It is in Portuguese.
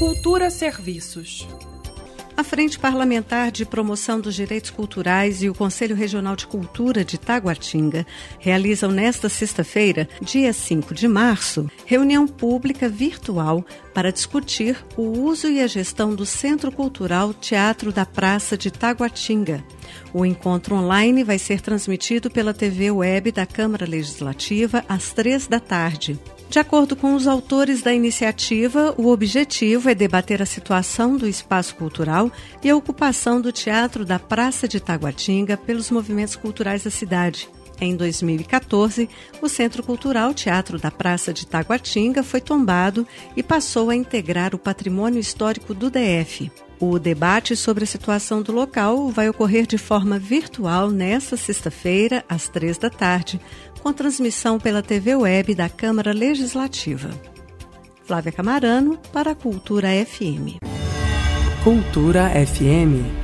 Cultura Serviços. A Frente Parlamentar de Promoção dos Direitos Culturais e o Conselho Regional de Cultura de Taguatinga realizam nesta sexta-feira, dia 5 de março, reunião pública virtual para discutir o uso e a gestão do Centro Cultural Teatro da Praça de Taguatinga. O encontro online vai ser transmitido pela TV Web da Câmara Legislativa às três da tarde. De acordo com os autores da iniciativa, o objetivo é debater a situação do espaço cultural e a ocupação do teatro da Praça de Taguatinga pelos movimentos culturais da cidade. Em 2014, o Centro Cultural Teatro da Praça de Taguatinga foi tombado e passou a integrar o patrimônio histórico do DF. O debate sobre a situação do local vai ocorrer de forma virtual nesta sexta-feira, às três da tarde, com transmissão pela TV Web da Câmara Legislativa. Flávia Camarano, para a Cultura FM. Cultura FM